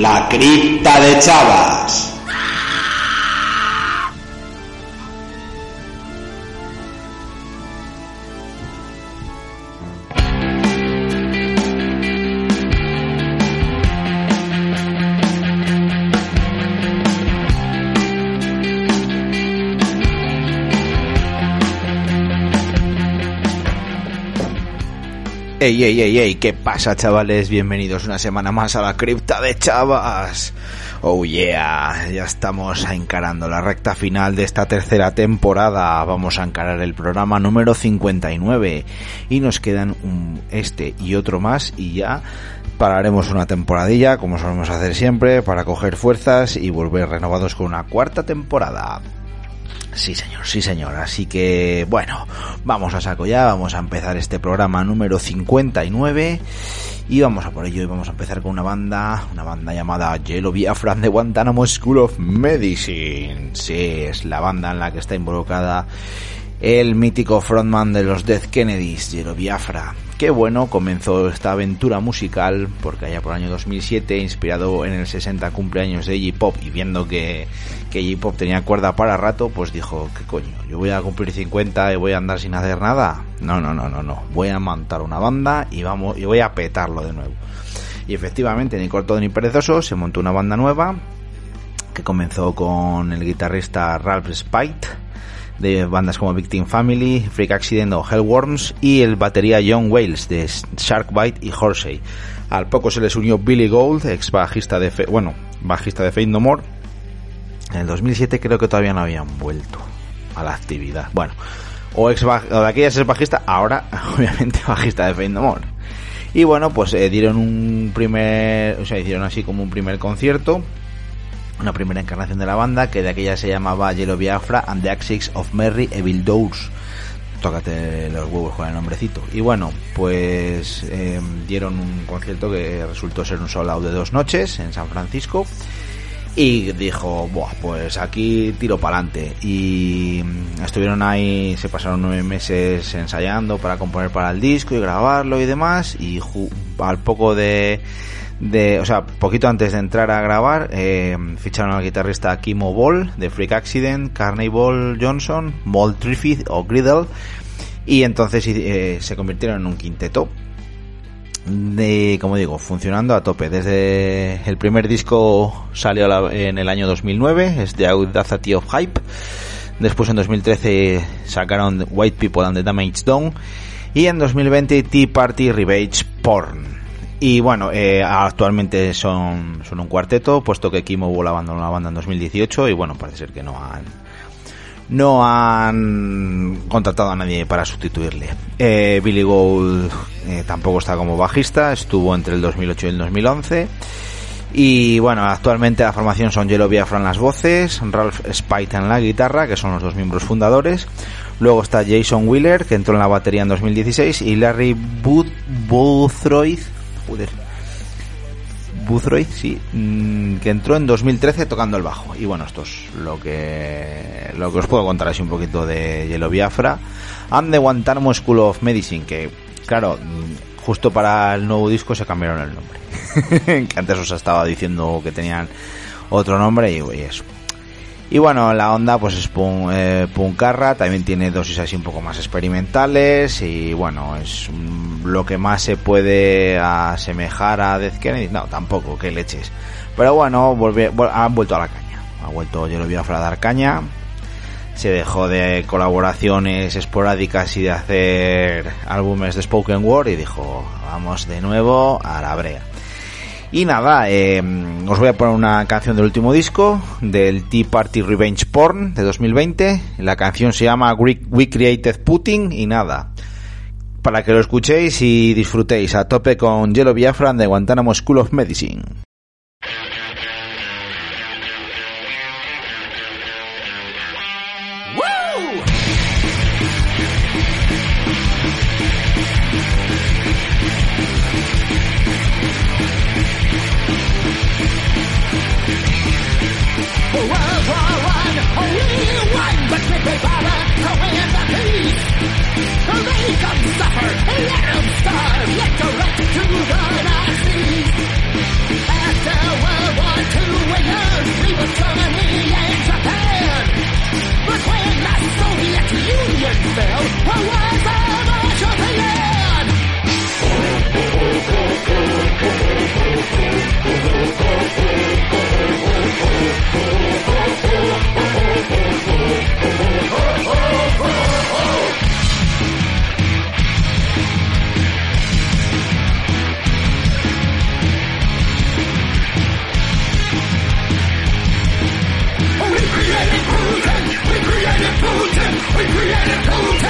La cripta de Chavas. Ey, ey, ey, ¿qué pasa chavales? Bienvenidos una semana más a la cripta de Chavas. Oh yeah, ya estamos encarando la recta final de esta tercera temporada. Vamos a encarar el programa número 59 y nos quedan un, este y otro más y ya pararemos una temporadilla como solemos hacer siempre para coger fuerzas y volver renovados con una cuarta temporada. Sí, señor, sí, señor. Así que, bueno, vamos a saco ya, vamos a empezar este programa número 59 y vamos a por ello y vamos a empezar con una banda, una banda llamada Yellow Biafra de Guantanamo School of Medicine. Sí, es la banda en la que está involucrada el mítico frontman de los Death Kennedys, Yellow Biafra. Qué bueno, comenzó esta aventura musical porque allá por el año 2007, inspirado en el 60 cumpleaños de Iggy Pop y viendo que, que Iggy Pop tenía cuerda para rato, pues dijo, ¿qué coño? ¿Yo voy a cumplir 50 y voy a andar sin hacer nada? No, no, no, no, no. Voy a montar una banda y vamos y voy a petarlo de nuevo. Y efectivamente, ni corto ni perezoso, se montó una banda nueva que comenzó con el guitarrista Ralph Spite de bandas como Victim Family, Freak Accident o Hellworms y el batería John Wales de Sharkbite y Horsey. Al poco se les unió Billy Gold, ex bajista de bueno, bajista de Fate. En el 2007 creo que todavía no habían vuelto a la actividad. Bueno, o ex o de aquellas es bajista, ahora obviamente bajista de Fate. Y bueno, pues eh, dieron un primer, o sea, hicieron así como un primer concierto una primera encarnación de la banda que de aquella se llamaba Yellow Biafra and the Axis of Merry Evil Doors. Tócate los huevos con el nombrecito. Y bueno, pues eh, dieron un concierto que resultó ser un solo de dos noches en San Francisco. Y dijo, Buah, pues aquí tiro para adelante. Y estuvieron ahí, se pasaron nueve meses ensayando para componer para el disco y grabarlo y demás. Y al poco de de, o sea, poquito antes de entrar a grabar, eh, ficharon al guitarrista Kimo Ball de Freak Accident, Carnival Johnson, Mold Triffith o Griddle, y entonces eh, se convirtieron en un quinteto. De, como digo, funcionando a tope. Desde el primer disco salió en el año 2009, es The Audacity of Hype. Después en 2013 sacaron White People and the Damage Done. Y en 2020 Tea Party Revenge Porn. Y bueno, eh, actualmente son, son un cuarteto, puesto que Kimo Ball abandonó la banda en 2018 y bueno, parece ser que no han no han contratado a nadie para sustituirle. Eh, Billy Gould eh, tampoco está como bajista, estuvo entre el 2008 y el 2011. Y bueno, actualmente la formación son Yellow Biafra en las voces, Ralph Spite en la guitarra, que son los dos miembros fundadores. Luego está Jason Wheeler, que entró en la batería en 2016, y Larry Boothroyd joder, Boothroyd, sí, mm, que entró en 2013 tocando el bajo. Y bueno, esto es lo que, lo que os puedo contar así un poquito de Yellow Biafra. And the Guantanamo School of Medicine, que claro, mm, justo para el nuevo disco se cambiaron el nombre. que antes os estaba diciendo que tenían otro nombre y, eso. Y bueno, la onda pues es punk, eh, punkarra, también tiene dosis así un poco más experimentales y bueno, es lo que más se puede asemejar a Death Kennedy. No, tampoco, que leches. Pero bueno, han vuelto a la caña. Ha vuelto lo vi a dar caña. Se dejó de colaboraciones esporádicas y de hacer álbumes de Spoken Word y dijo, vamos de nuevo a la brea. Y nada, eh, os voy a poner una canción del último disco, del Tea Party Revenge Porn de 2020. La canción se llama We Created Putin y nada. Para que lo escuchéis y disfrutéis a tope con Yellow Biafra de Guantánamo School of Medicine.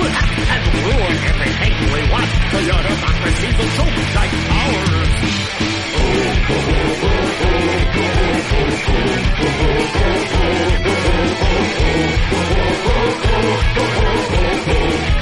and ruin everything we want. The autocracy will show like ours. Oh,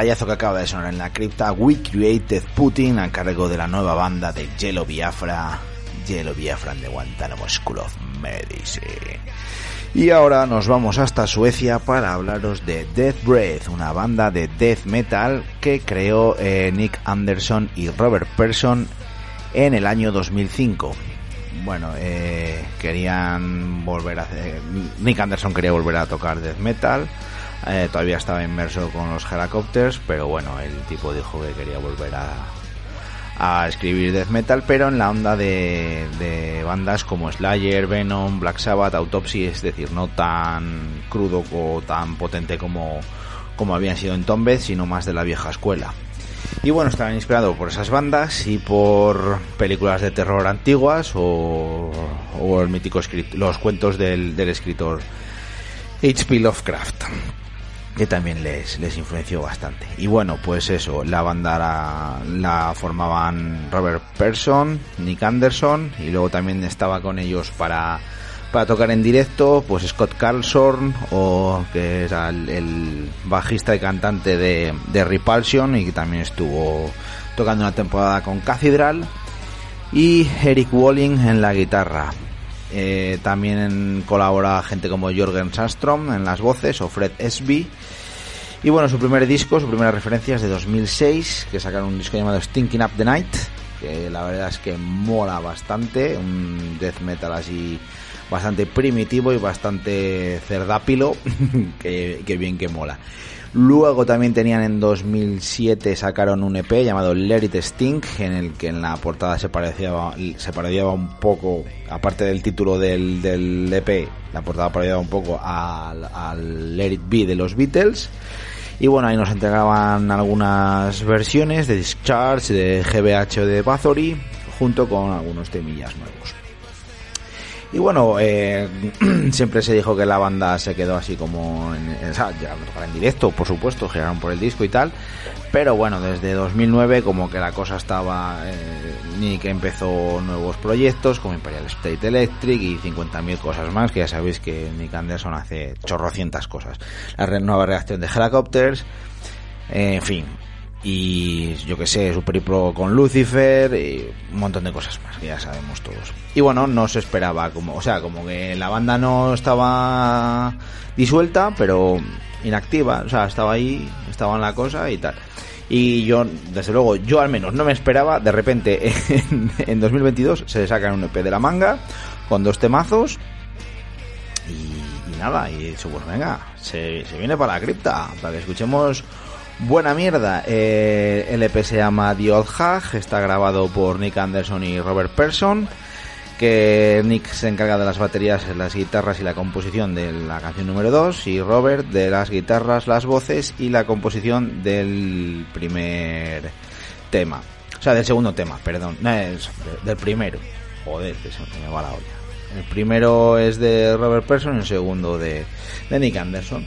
trayazo que acaba de sonar en la cripta We Created Putin a cargo de la nueva banda de Yellow Biafra, Yellow Biafra de Guantánamo School of Medicine. Y ahora nos vamos hasta Suecia para hablaros de Death Breath, una banda de death metal que creó eh, Nick Anderson y Robert Persson en el año 2005. Bueno, eh, querían volver a hacer... Nick Anderson quería volver a tocar death metal eh, todavía estaba inmerso con los helicópteros, pero bueno, el tipo dijo que quería volver a, a escribir death metal, pero en la onda de, de, bandas como Slayer, Venom, Black Sabbath, Autopsy, es decir, no tan crudo o tan potente como, como habían sido en Tomb sino más de la vieja escuela. Y bueno, estaban inspirados por esas bandas y por películas de terror antiguas o, o el mítico los cuentos del, del escritor H.P. Lovecraft que también les, les influenció bastante. Y bueno, pues eso, la banda la, formaban Robert Persson, Nick Anderson, y luego también estaba con ellos para, para tocar en directo, pues Scott Carlson, o que es el, bajista y cantante de, de Repulsion, y que también estuvo tocando una temporada con Cathedral, y Eric Walling en la guitarra. Eh, también colabora gente como Jorgen Sandstrom en las voces o Fred Esby. Y bueno, su primer disco, su primera referencia es de 2006, que sacaron un disco llamado Stinking Up the Night, que la verdad es que mola bastante, un death metal así bastante primitivo y bastante cerdápilo, que, que bien que mola. Luego también tenían en 2007 sacaron un EP llamado Let It Stink, en el que en la portada se parecía, se parecía un poco, aparte del título del, del EP, la portada parecía un poco al, al Let de los Beatles. Y bueno, ahí nos entregaban algunas versiones de Discharge, de GBH o de Bathory, junto con algunos temillas nuevos. Y bueno, eh, siempre se dijo que la banda se quedó así como en, o ya en directo, por supuesto, giraron por el disco y tal. Pero bueno, desde 2009 como que la cosa estaba... Eh, Nick empezó nuevos proyectos como Imperial State Electric y 50.000 cosas más, que ya sabéis que Nick Anderson hace chorrocientas cosas. La nueva reacción de Helicopters, en fin, y yo que sé, Super Pro con Lucifer y un montón de cosas más que ya sabemos todos. Y bueno, no se esperaba como, o sea, como que la banda no estaba disuelta, pero inactiva, o sea, estaba ahí, estaba en la cosa y tal. Y yo, desde luego, yo al menos no me esperaba, de repente en, 2022 se sacan un EP de la manga con dos temazos y, nada, y eso pues venga, se, se viene para la cripta, para que escuchemos Buena mierda. Eh, el EP se llama The Old Hag, está grabado por Nick Anderson y Robert Persson, que Nick se encarga de las baterías, las guitarras y la composición de la canción número 2 y Robert de las guitarras, las voces y la composición del primer tema. O sea, del segundo tema, perdón. Del primero. Joder, que se me va la olla. El primero es de Robert Persson y el segundo de Nick Anderson.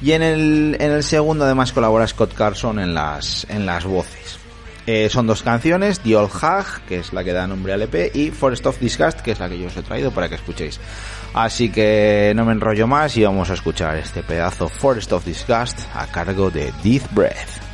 Y en el, en el segundo además colabora Scott Carson en las, en las voces. Eh, son dos canciones, The Old Hag, que es la que da nombre al EP, y Forest of Disgust, que es la que yo os he traído para que escuchéis. Así que no me enrollo más y vamos a escuchar este pedazo Forest of Disgust a cargo de Death Breath.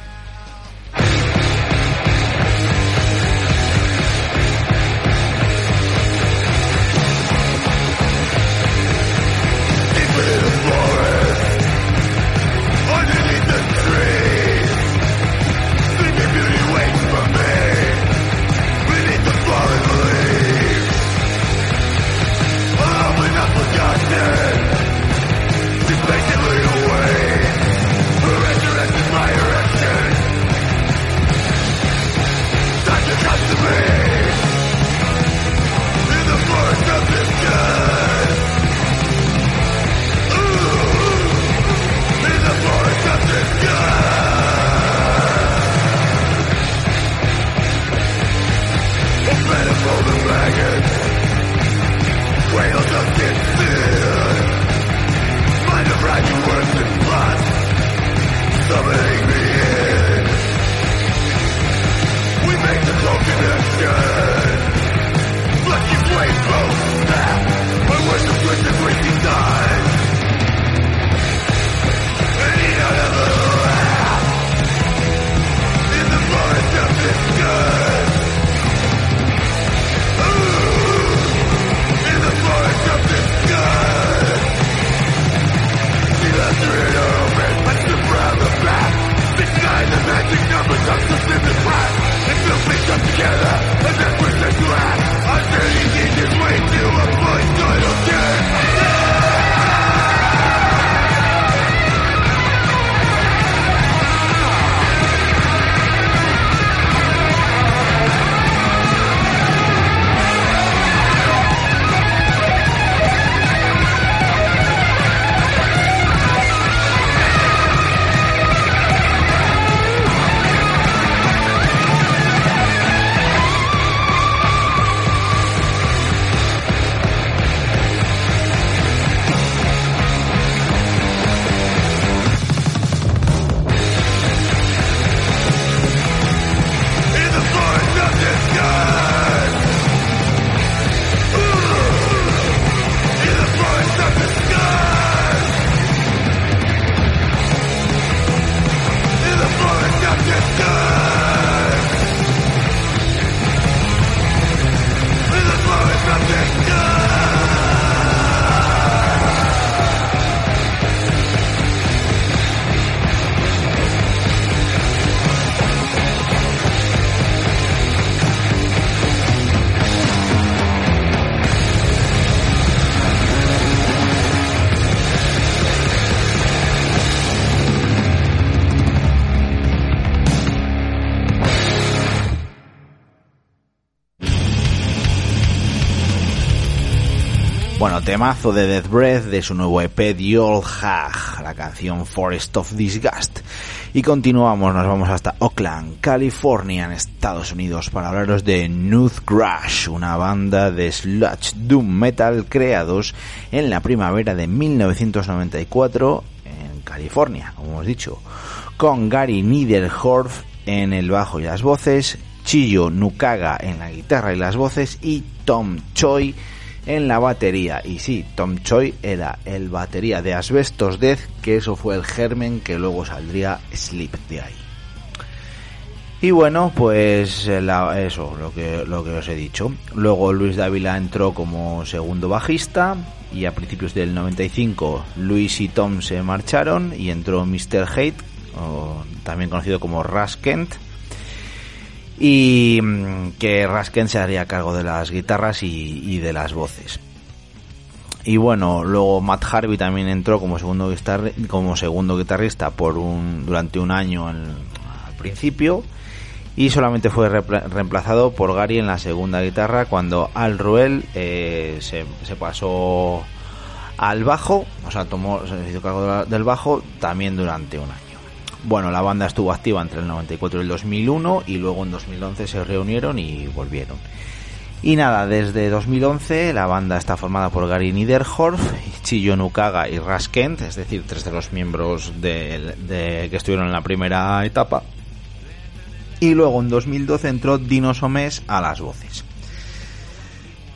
Temazo de Death Breath de su nuevo EP The Old Hag, la canción Forest of Disgust. Y continuamos, nos vamos hasta Oakland, California, en Estados Unidos, para hablaros de Nuth Crash, una banda de sludge doom metal creados en la primavera de 1994 en California, como hemos dicho, con Gary Niederhorf en el bajo y las voces, Chiyo Nukaga en la guitarra y las voces y Tom Choi en la batería. Y sí, Tom Choi era el batería de Asbestos Death, que eso fue el germen que luego saldría Sleep de ahí. Y bueno, pues eh, eso, lo que, lo que os he dicho. Luego Luis Dávila entró como segundo bajista y a principios del 95 Luis y Tom se marcharon y entró Mr. Hate, también conocido como Ras Kent y mm, que Rasken se haría cargo de las guitarras y, de las voces. Y bueno, luego Matt Harvey también entró como segundo, como segundo guitarrista por un, durante un año al principio y solamente fue reemplazado por Gary en la segunda guitarra cuando Al Ruel eh, se, se, pasó al bajo, o sea, tomó, se hizo cargo del bajo también durante un año. Bueno, la banda estuvo activa entre el 94 y el 2001 y luego en 2011 se reunieron y volvieron. Y nada, desde 2011 la banda está formada por Gary Niederhorf, Chiyo Nukaga y Ras Kent, es decir, tres de los miembros de, que estuvieron en la primera etapa. Y luego en 2012 entró Dino Somes a las voces.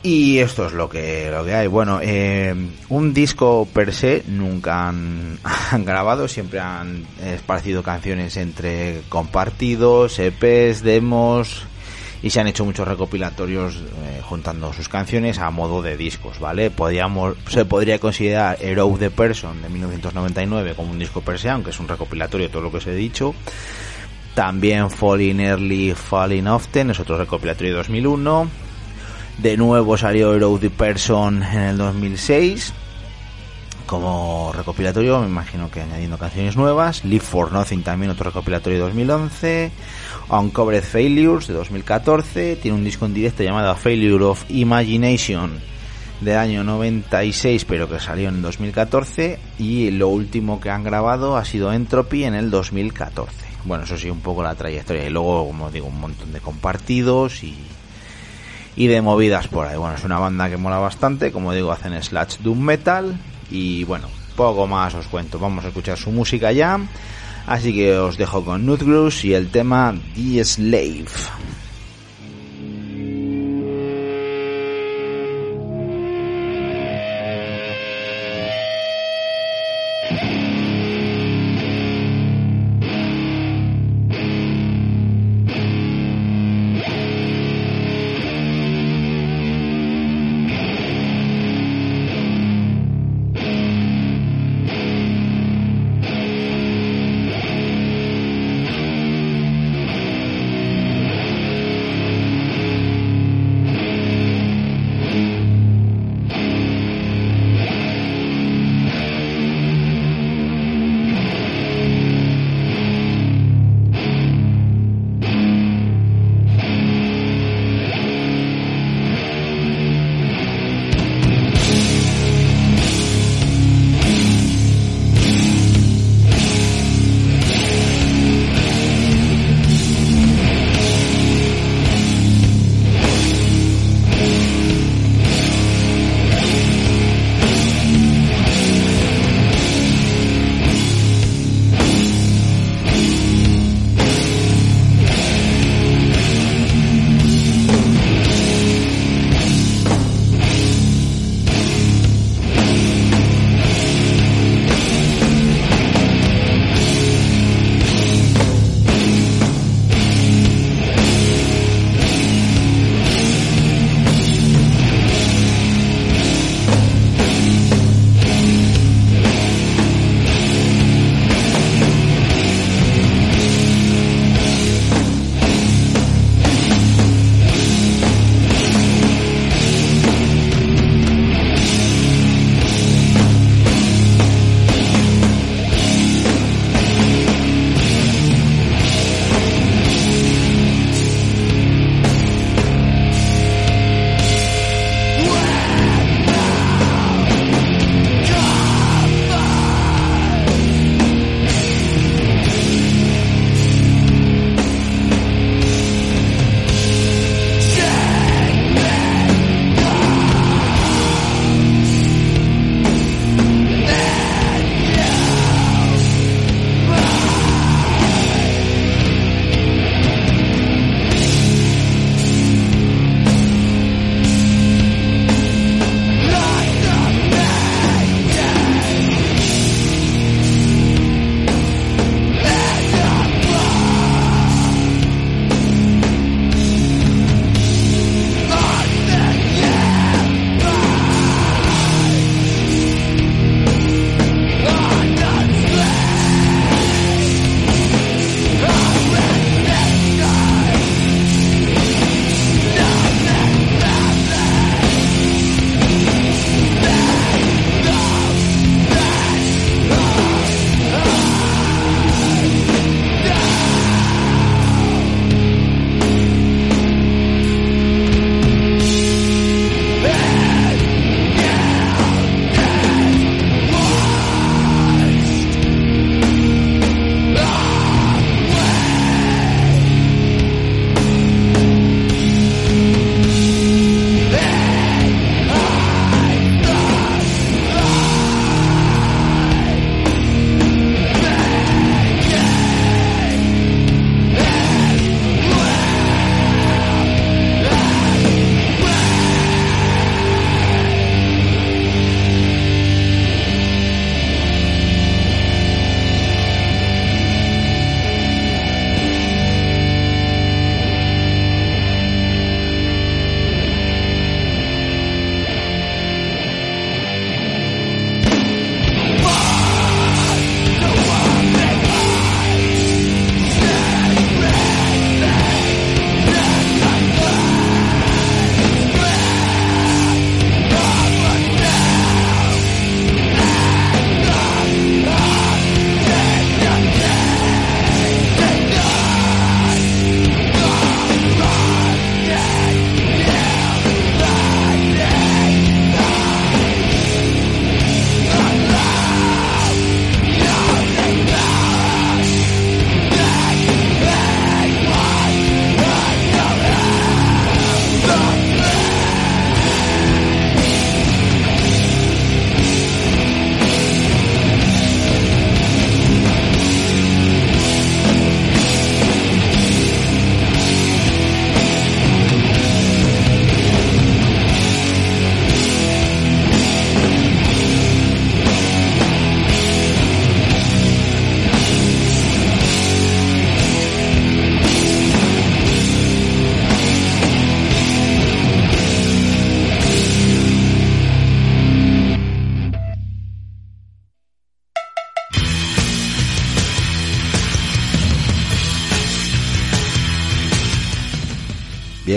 Y esto es lo que, lo que hay. Bueno, eh, un disco per se nunca han, grabado, siempre han esparcido canciones entre compartidos, EPs, demos y se han hecho muchos recopilatorios eh, juntando sus canciones a modo de discos, ¿vale? Podríamos, se podría considerar Hero the Person de 1999 como un disco per se, aunque es un recopilatorio de todo lo que os he dicho. También Falling Early, Falling Often es otro recopilatorio de 2001 de nuevo salió Hero the Person en el 2006 como recopilatorio, me imagino que añadiendo canciones nuevas. Live for Nothing también otro recopilatorio de 2011. Uncovered Failures de 2014. Tiene un disco en directo llamado Failure of Imagination de año 96 pero que salió en 2014 y lo último que han grabado ha sido Entropy en el 2014 bueno eso sí un poco la trayectoria y luego como digo un montón de compartidos y y de movidas por ahí. Bueno, es una banda que mola bastante, como digo, hacen slash doom metal y bueno, poco más os cuento. Vamos a escuchar su música ya. Así que os dejo con Nutgrus y el tema The Slave.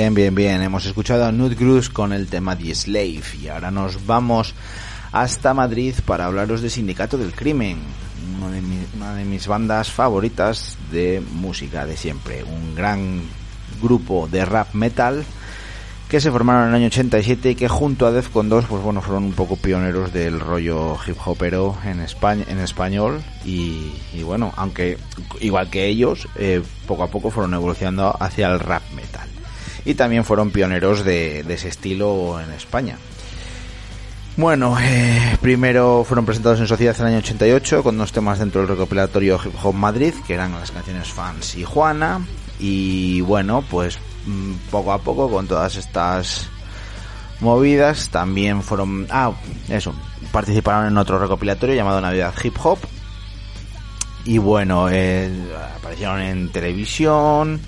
Bien, bien, bien. Hemos escuchado a Nud con el tema The Slave y ahora nos vamos hasta Madrid para hablaros de Sindicato del Crimen, una de, mis bandas favoritas de música de siempre. Un gran grupo de rap metal que se formaron en el año 87 y que junto a Defcon 2 pues bueno fueron un poco pioneros del rollo hip hopero en España en español y, bueno aunque igual que ellos eh, poco a poco fueron evolucionando hacia el rap metal y también fueron pioneros de, ese estilo en España bueno, eh, primero fueron presentados en Sociedad en el año 88 con dos temas dentro del recopilatorio Hip Hop Madrid, que eran las canciones Fans y Juana. Y bueno, pues mm, poco a poco con todas estas movidas también fueron... Ah, eso, participaron en otro recopilatorio llamado Navidad Hip Hop. Y bueno, eh, aparecieron en televisión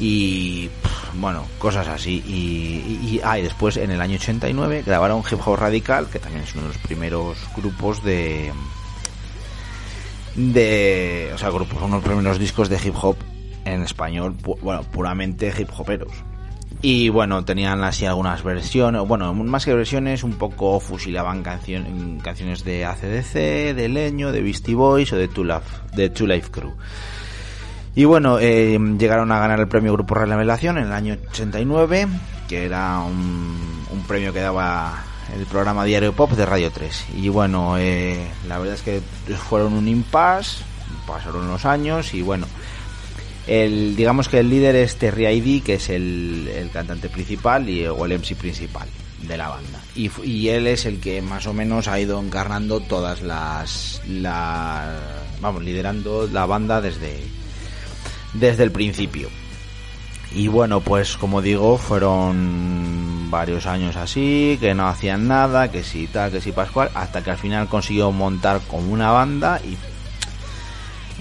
y bueno, cosas así. Y, y, ah, después en el año 89 grabaron Hip Hop Radical, que también es uno de los primeros grupos de. de. o sea, grupos, uno de los primeros discos de hip hop en español, bueno, puramente hip hoperos. Y bueno, tenían así algunas versiones, bueno, más que versiones, un poco fusilaban canciones de ACDC, de Leño, de Beastie Boys o de Two Life, de Two Life Crew. Y bueno, eh, llegaron a ganar el premio Grupo Revelación en el año 89, que era un, un, premio que daba el programa Diario Pop de Radio 3. Y bueno, eh, la verdad es que fueron un impasse, pasaron los años y bueno, el, digamos que el líder es Terry ID, que es el, el cantante principal y, o el MC principal de la banda. Y, y, él es el que más o menos ha ido encarnando todas las, las vamos, liderando la banda desde desde el principio. Y bueno, pues como digo, fueron varios años así, que no hacían nada, que si tal, que si Pascual, hasta que al final consiguió montar como una banda y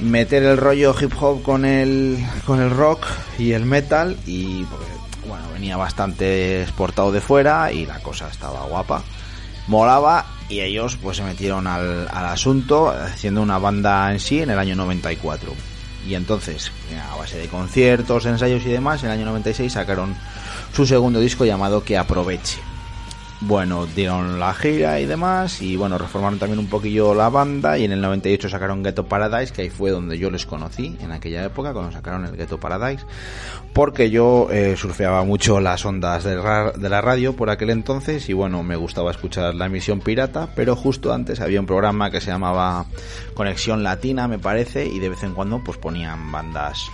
meter el rollo hip hop con el, con el rock y el metal y pues, bueno, venía bastante exportado de fuera y la cosa estaba guapa, molaba y ellos pues se metieron al, al asunto haciendo una banda en sí en el año 94 y entonces, a base de conciertos, ensayos y demás, en el año 96 sacaron su segundo disco llamado Que Aproveche. Bueno, dieron la gira y demás, y bueno, reformaron también un poquillo la banda, y en el 98 sacaron Ghetto Paradise, que ahí fue donde yo les conocí, en aquella época, cuando sacaron el Ghetto Paradise, porque yo eh, surfeaba mucho las ondas de, de la radio por aquel entonces, y bueno, me gustaba escuchar la emisión pirata, pero justo antes había un programa que se llamaba Conexión Latina, me parece, y de vez en cuando pues ponían bandas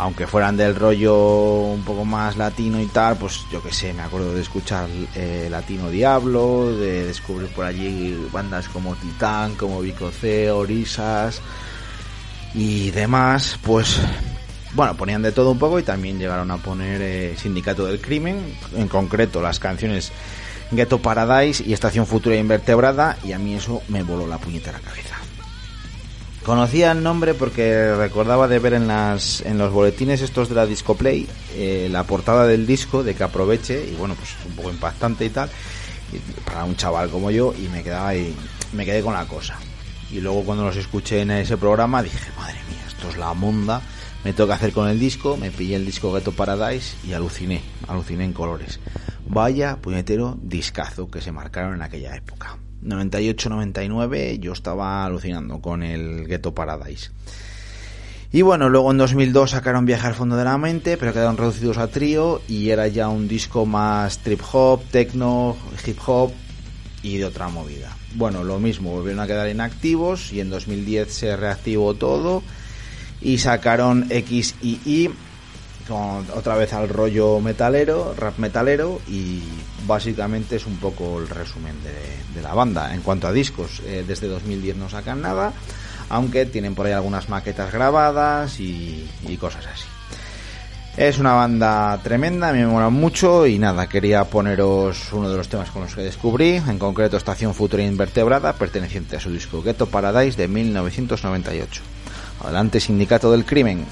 aunque fueran del rollo un poco más latino y tal, pues yo que sé, me acuerdo de escuchar eh, Latino Diablo, de descubrir por allí bandas como Titán, como Vico C, Orisas y demás, pues bueno, ponían de todo un poco y también llegaron a poner eh, Sindicato del Crimen, en concreto las canciones Ghetto Paradise y Estación Futura Invertebrada, y a mí eso me voló la puñetera cabeza. Conocía el nombre porque recordaba de ver en las en los boletines estos de la Discoplay eh, la portada del disco de que aproveche y bueno pues un poco impactante y tal para un chaval como yo y me quedaba ahí me quedé con la cosa. Y luego cuando los escuché en ese programa dije madre mía esto es la monda me tengo que hacer con el disco me pillé el disco Ghetto Paradise y aluciné aluciné en colores. Vaya puñetero discazo que se marcaron en aquella época 98-99 yo estaba alucinando con el Ghetto Paradise. Y bueno, luego en 2002 sacaron Viaje al fondo de la mente, pero quedaron reducidos a trío y era ya un disco más trip hop, techno, hip hop y de otra movida. Bueno, lo mismo, volvieron a quedar inactivos y en 2010 se reactivó todo y sacaron X y Y otra vez al rollo metalero, rap metalero y básicamente es un poco el resumen de, la banda. En cuanto a discos, eh, desde 2010 no sacan nada, aunque tienen por ahí algunas maquetas grabadas y, cosas así. Es una banda tremenda, me mola mucho y nada, quería poneros uno de los temas con los que descubrí, en concreto Estación Futura Invertebrada, perteneciente a su disco Ghetto Paradise de 1998. Adelante, Sindicato del Crimen.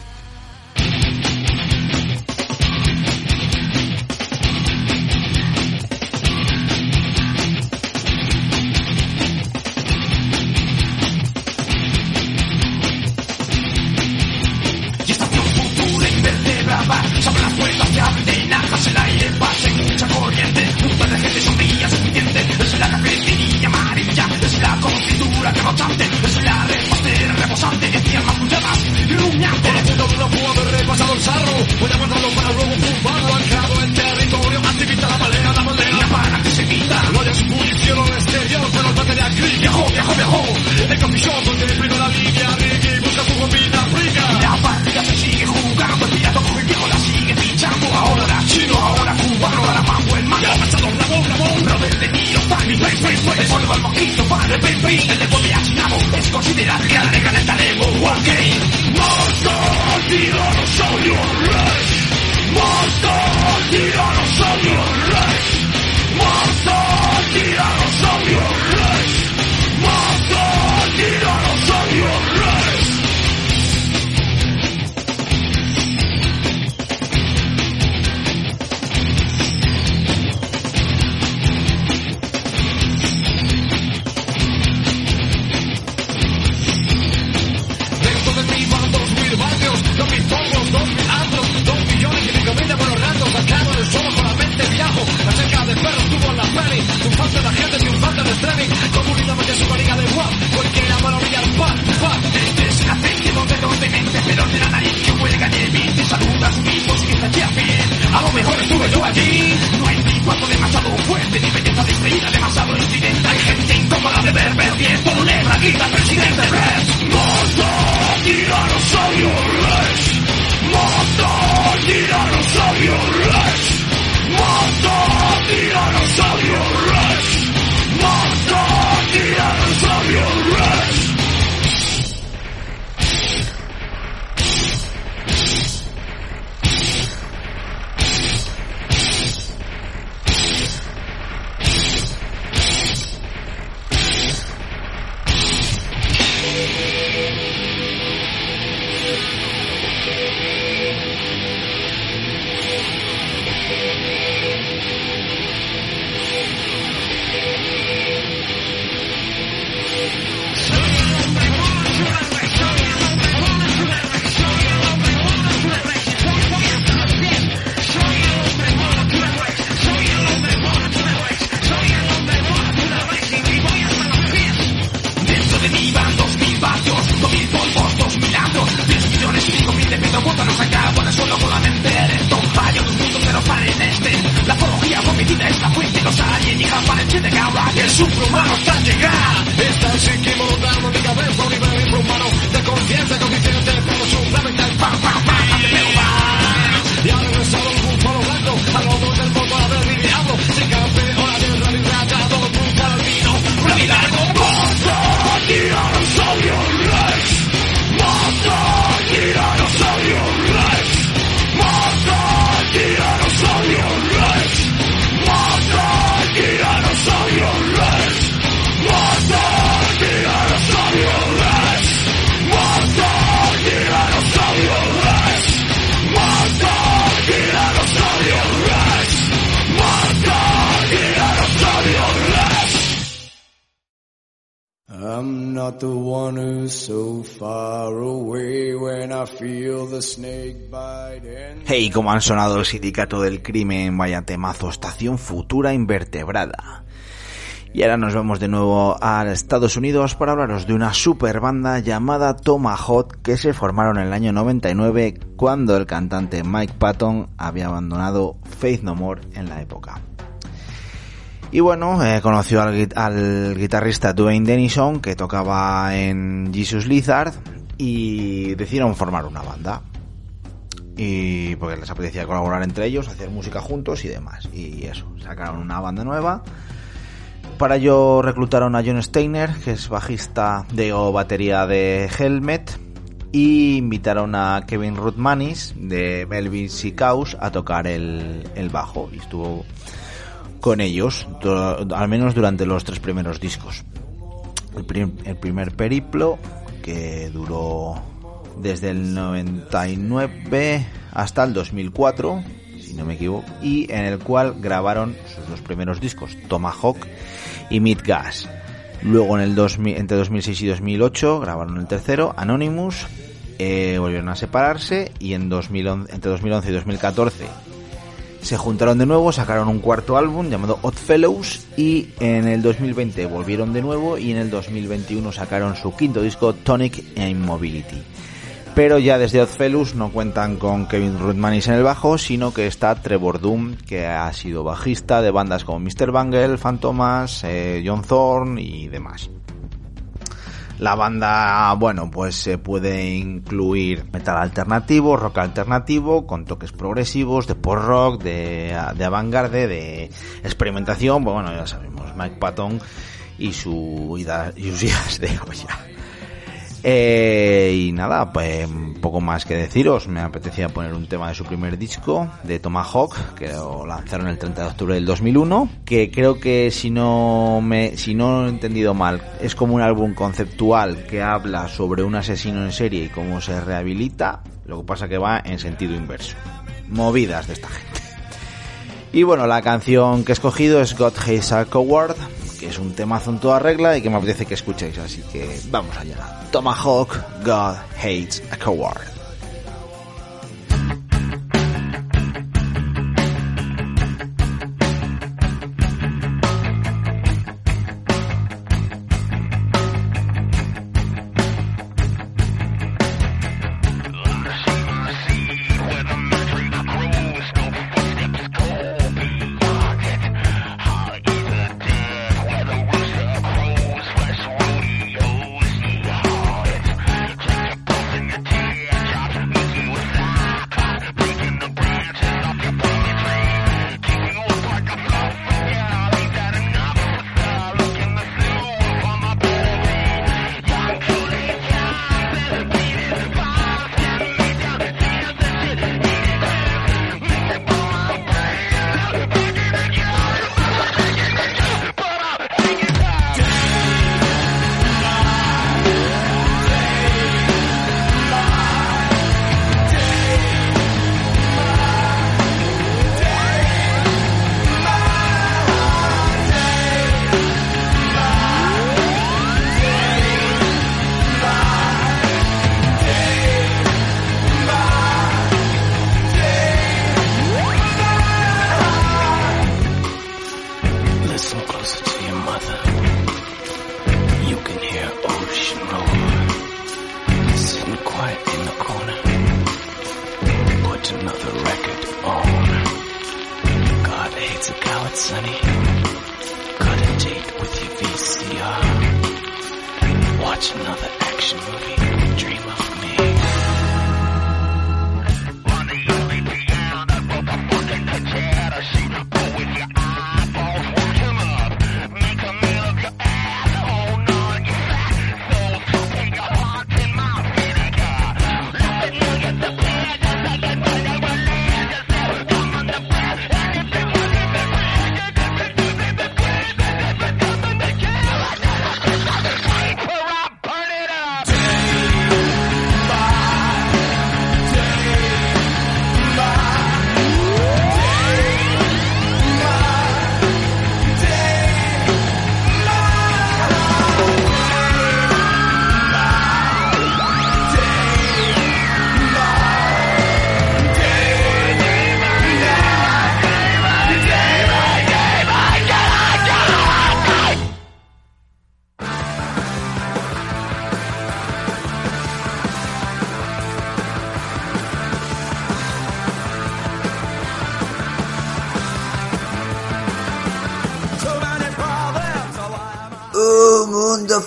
Hey, como han sonado el sindicato del crimen, vaya temazo, estación futura invertebrada. Y ahora nos vamos de nuevo a Estados Unidos para hablaros de una super banda llamada Tomahawk que se formaron en el año 99 cuando el cantante Mike Patton había abandonado Faith No More en la época. Y bueno, eh, conoció al, al guitarrista Dwayne Denison que tocaba en Jesus Lizard y decidieron formar una banda y porque les apetecía colaborar entre ellos, hacer música juntos y demás. Y eso, sacaron una banda nueva. Para ello reclutaron a John Steiner, que es bajista de o batería de Helmet, y invitaron a Kevin Rutmanis de Melvin y Caus a tocar el, el bajo. Y estuvo con ellos, al menos durante los tres primeros discos. El, prim- el primer periplo, que duró desde el 99 hasta el 2004, si no me equivoco, y en el cual grabaron sus dos primeros discos, Tomahawk y Mid Gas. Luego en el 2000, entre 2006 y 2008 grabaron el tercero, Anonymous, eh, volvieron a separarse y en 2011, entre 2011 y 2014 se juntaron de nuevo, sacaron un cuarto álbum llamado Odd Fellows y en el 2020 volvieron de nuevo y en el 2021 sacaron su quinto disco Tonic e Immobility. Pero ya desde Odd Fellows no cuentan con Kevin Rutmanis en el bajo, sino que está Trevor Doom, que ha sido bajista de bandas como Mr. Bangle, Fantomas, eh, John Thorne y demás. La banda, bueno, pues se puede incluir metal alternativo, rock alternativo, con toques progresivos, de post rock, de, de avant-garde, de experimentación, pues bueno, ya sabemos, Mike Patton y, su, y sus idas de olla. Eh, y nada, pues poco más que deciros. Me apetecía poner un tema de su primer disco, de Tomahawk, que lo lanzaron el 30 de octubre del 2001. Que creo que si no me, si no he entendido mal, es como un álbum conceptual que habla sobre un asesino en serie y cómo se rehabilita. Lo que pasa que va en sentido inverso. Movidas de esta gente. Y bueno, la canción que he escogido es God Hates a Coward, que es un temazo en toda regla y que me apetece que escuchéis, así que vamos allá. Tomahawk, God Hates a Coward.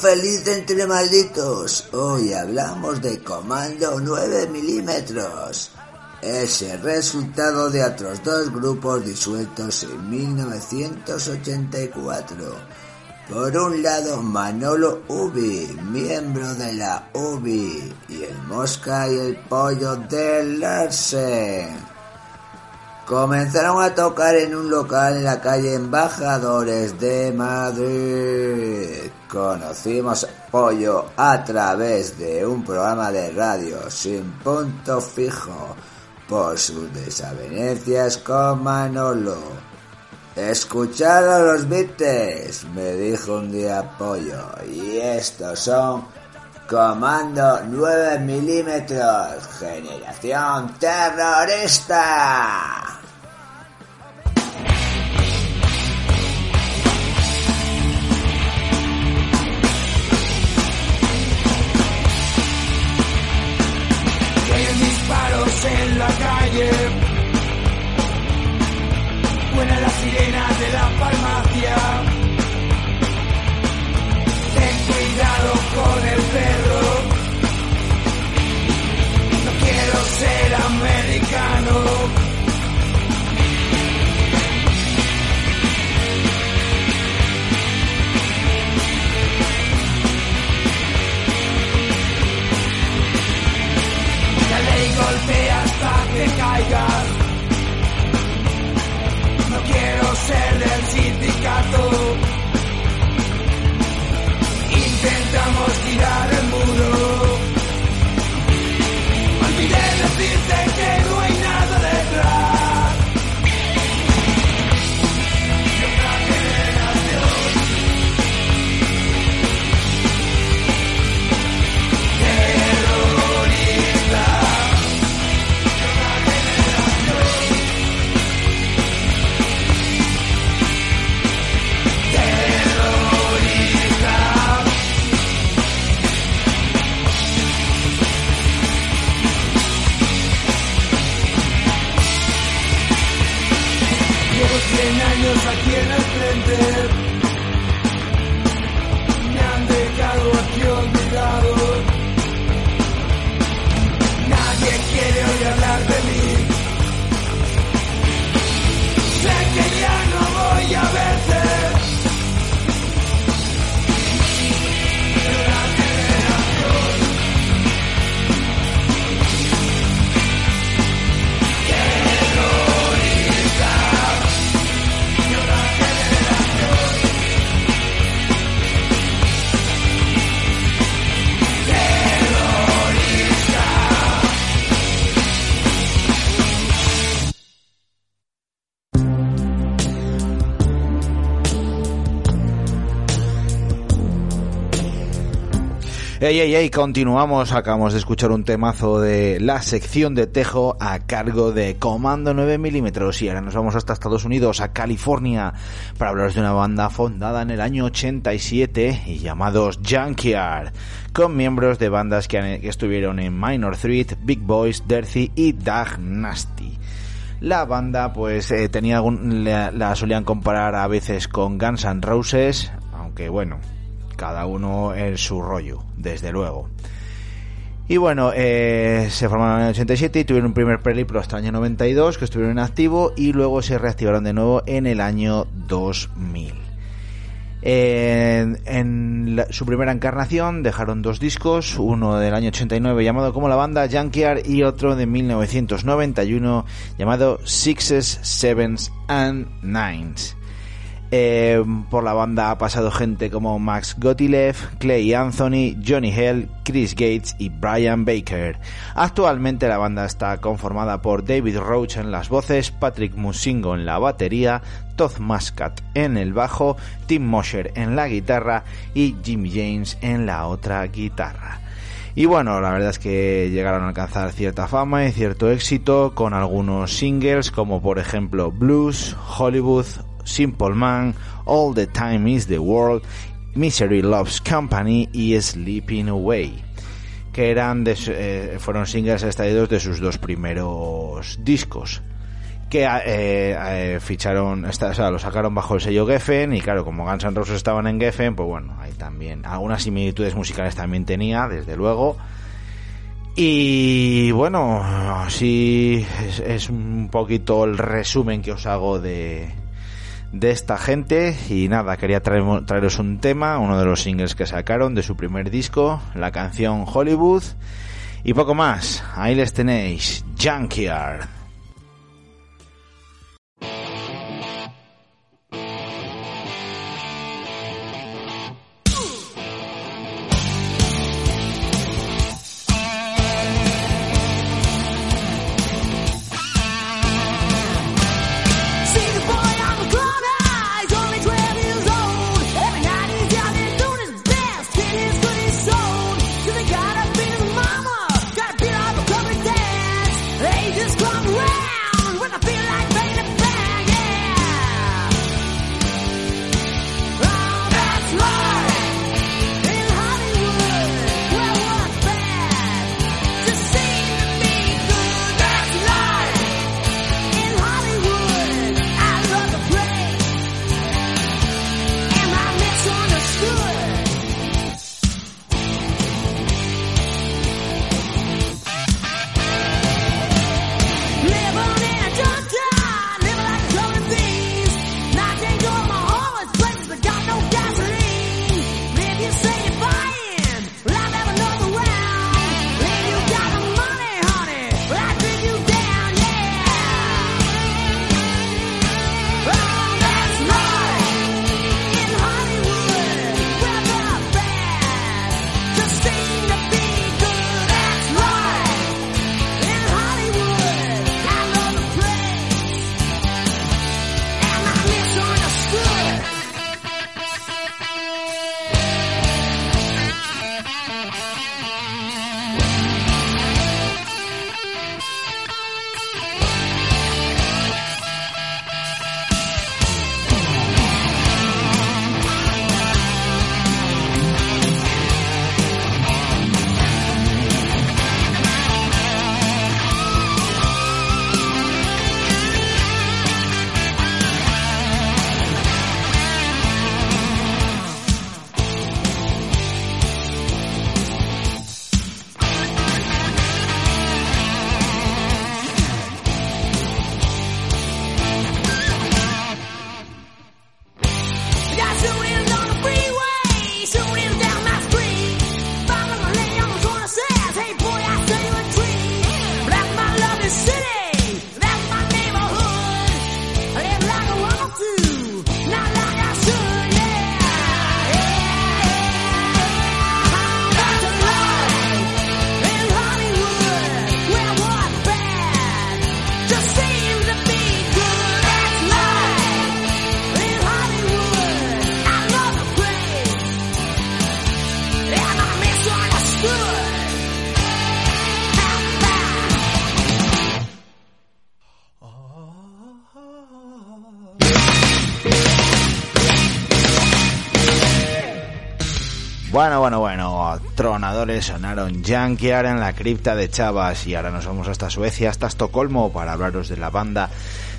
Feliz entre malditos. Hoy hablamos de Comando 9 milímetros. Ese resultado de otros dos grupos disueltos en 1984. Por un lado Manolo Ubi, miembro de la Ubi, y el Mosca y el Pollo de Larsen. Comenzaron a tocar en un local en la calle Embajadores de Madrid. Conocimos Pollo a través de un programa de radio sin punto fijo por sus desavenencias con Manolo. Escuchad a los Beatles, me dijo un día Pollo, y estos son Comando 9 milímetros, generación terrorista. En la calle. Suena la sirena de la farmacia. Ten cuidado con el perro. No quiero ser americano. Dale y golpea hasta que caigas. No quiero ser del sindicato. Intentamos tirar el muro. Olvidé decirte. Cien años aquí en el. Ey, continuamos. Acabamos de escuchar un temazo de la sección de Tejo a cargo de Comando 9 milímetros. Y ahora nos vamos hasta Estados Unidos, a California, para hablaros de una banda fundada en el año 87 y llamados Junkyard, con miembros de bandas que, estuvieron en Minor Threat, Big Boys, Dirty y Dag Nasty. La banda, pues, eh, tenía la, la solían comparar a veces con Guns N' Roses, aunque bueno, cada uno en su rollo, desde luego. Y bueno, eh, se formaron en el 87 y tuvieron un primer periplo hasta el año 92, que estuvieron en activo, y luego se reactivaron de nuevo en el año 2000. En, en su primera encarnación dejaron dos discos, uno del año 89 llamado como la banda Junkyard y otro de 1991 llamado Sixes, Sevens and Nines. Eh, por la banda ha pasado gente como Max Gotilev, Clay Anthony, Johnny Hell, Chris Gates y Brian Baker. Actualmente la banda está conformada por David Roach en las voces, Patrick Musingo en la batería, Todd Muscat en el bajo, Tim Mosher en la guitarra y Jimmy James en la otra guitarra. Y bueno, la verdad es que llegaron a alcanzar cierta fama y cierto éxito con algunos singles como por ejemplo Blues, Hollywood, Simple Man, All the Time is the World, Misery Loves Company y Sleeping Away que eran de eh, fueron singles extraídos de sus dos primeros discos que eh, eh, ficharon, o sea, lo sacaron bajo el sello Geffen y claro, como Guns N' Roses estaban en Geffen, pues bueno, ahí también algunas similitudes musicales también tenía, desde luego. Y bueno, así es un poquito el resumen que os hago de, de esta gente y nada, quería traer- traeros un tema, uno de los singles que sacaron de su primer disco, la canción Hollywood y poco más. Ahí les tenéis, Junkyard. Sonaron Junkyard en la cripta de Chavas y ahora nos vamos hasta Suecia, hasta Estocolmo para hablaros de la banda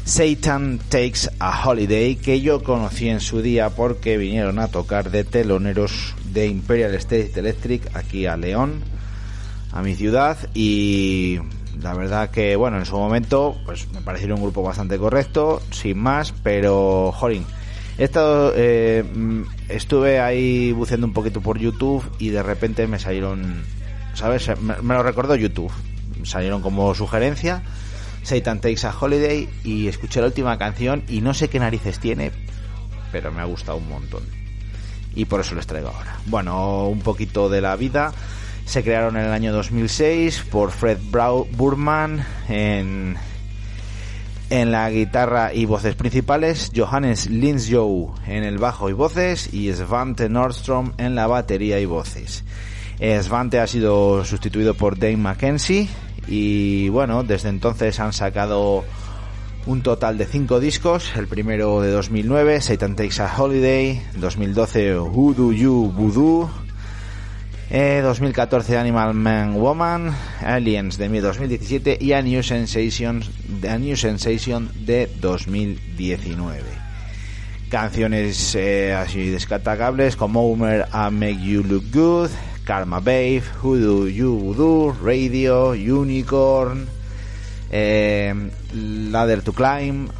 Satan Takes a Holiday que yo conocí en su día porque vinieron a tocar de teloneros de Imperial State Electric aquí a León, a mi ciudad y la verdad que bueno, en su momento pues me pareció un grupo bastante correcto, sin más, pero jolín, He estado, eh, mm, estuve ahí buceando un poquito por YouTube y de repente me salieron, ¿sabes? Me, me lo recordó YouTube. Salieron como sugerencia Satan Takes a Holiday y escuché la última canción y no sé qué narices tiene, pero me ha gustado un montón. Y por eso les traigo ahora. Bueno, un poquito de la vida. Se crearon en el año 2006 por Fred Burman en en la guitarra y voces principales, Johannes Linsjow en el bajo y voces y Svante Nordstrom en la batería y voces. Eh, Svante ha sido sustituido por Dane Mackenzie y bueno, desde entonces han sacado un total de cinco discos, el primero de 2009, Satan Takes a Holiday, 2012 Who Do You Voodoo, eh, 2014 Animal Man Woman, Aliens de 2017 y A New Sensation, A New Sensation de 2019. Canciones eh, así como Homer I Make You Look Good, Karma Babe, Who Do You Voodoo, Radio, Unicorn, eh, Ladder to Climb,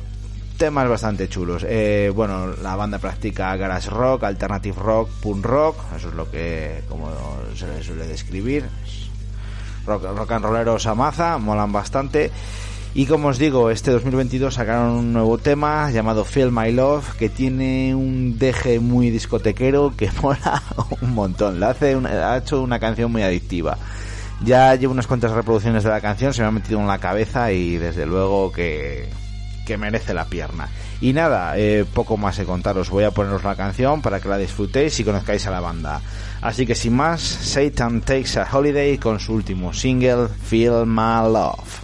temas bastante chulos. Eh, bueno, la banda practica garage rock, alternative rock, punk rock, eso es lo que como se le suele describir. Rock, and rolleros a maza, molan bastante. Y como os digo, este 2022 sacaron un nuevo tema llamado Feel My Love, que tiene un deje muy discotequero que mola un montón. Hace ha hecho una canción muy adictiva. Ya llevo unas cuantas reproducciones de la canción, se me ha metido en la cabeza y desde luego que, que merece la pierna. Y nada, eh, poco más que contaros. Voy a poneros la canción para que la disfrutéis y conozcáis a la banda. Así que sin más, Satan Takes a Holiday con su último single, Feel My Love.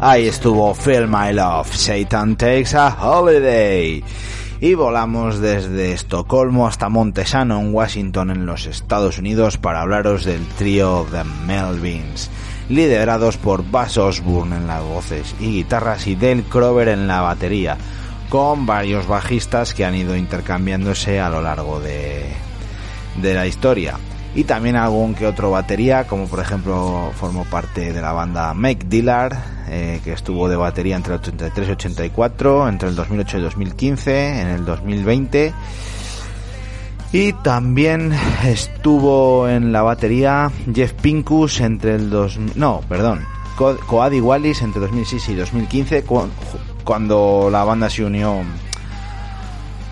Ahí estuvo Feel My Love, Satan Takes a Holiday. Y volamos desde Estocolmo hasta Montesano, en Washington, en los Estados Unidos, para hablaros del trío The Melvins, liderados por Bass Osborne en las voces y guitarras y Del Crover en la batería, con varios bajistas que han ido intercambiándose a lo largo de, de la historia. Y también algún que otro batería, como por ejemplo formó parte de la banda Make Dillard, eh, que estuvo de batería entre el 83 y 84, entre el 2008 y 2015, en el 2020. Y también estuvo en la batería Jeff Pincus entre el 2000, no, perdón, Co- Coady Wallis entre 2006 y 2015, cu- cuando la banda se unió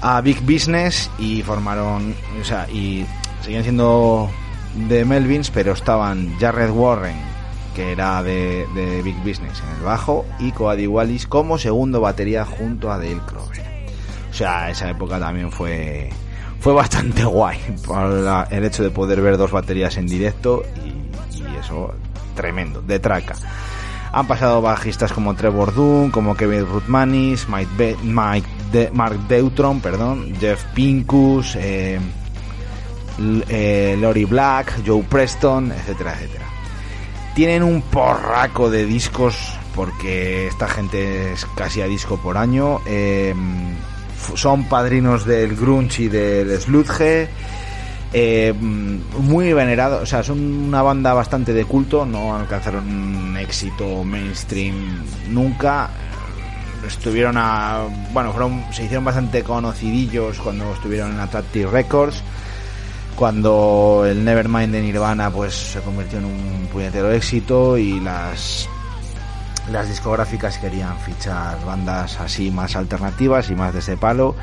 a Big Business y formaron, o sea, y seguían siendo de Melvins, pero estaban Jared Warren, que era de, Big Business en el bajo, y Coady Wallis como segundo batería junto a Dale Crover. O sea, esa época también fue fue bastante guay por el hecho de poder ver dos baterías en directo y, eso tremendo, de traca. Han pasado bajistas como Trevor Dunn, como Kevin Rutmanis, Mike, Be- Mike De- Mark Deutron, perdón, Jeff Pincus, eh, eh, Lori Black, Joe Preston, etcétera, etcétera. Tienen un porraco de discos porque esta gente es casi a disco por año. f- son padrinos del grunge y del sludge. eh, muy venerados, o sea, son una banda bastante de culto, no alcanzaron un éxito mainstream nunca. Estuvieron a, bueno, fueron, se hicieron bastante conocidillos cuando estuvieron en Atlantic Records cuando el Nevermind de Nirvana pues se convirtió en un puñetero éxito y las las discográficas querían fichar bandas así más alternativas y más de ese palo.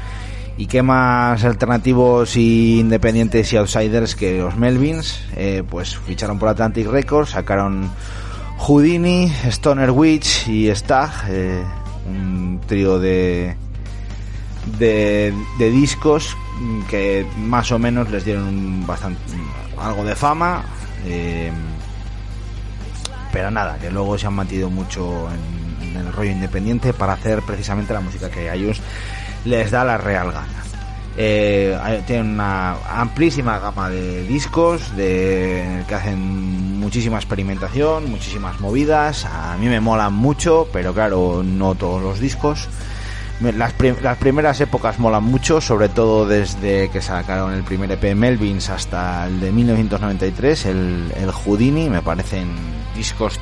Y qué más alternativos y independientes y outsiders que los Melvins eh, pues ficharon por Atlantic Records sacaron Houdini, Stoner Witch y Stag eh, un trío de de, discos que más o menos les dieron bastante algo de fama eh, pero nada que luego se han metido mucho en, el rollo independiente para hacer precisamente la música que a ellos les da la real gana. Eh, tienen una amplísima gama de discos de que hacen muchísima experimentación muchísimas movidas. A mí me molan mucho pero claro no todos los discos Las, prim- las primeras épocas molan mucho, sobre todo desde que sacaron el primer EP Melvins hasta el de 1993, el, el Houdini, me parecen discos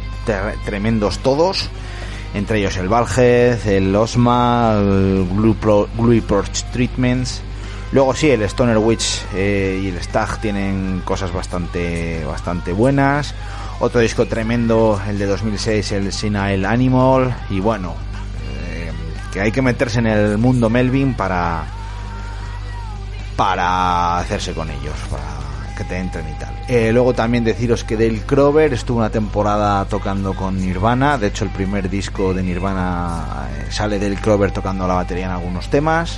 tremendos todos, entre ellos el Valhead, el Osma, el Glue, Pro, Glue Porch Treatments. Luego sí, el Stoner Witch eh, y el Stag tienen cosas bastante, bastante buenas. Otro disco tremendo, el de 2006, el Senile Animal. Y bueno, que hay que meterse en el mundo Melvin para para hacerse con ellos, para que te entren y tal. Eh, luego también deciros que Dale Crover estuvo una temporada tocando con Nirvana, de hecho el primer disco de Nirvana eh, sale Dale Crover tocando la batería en algunos temas.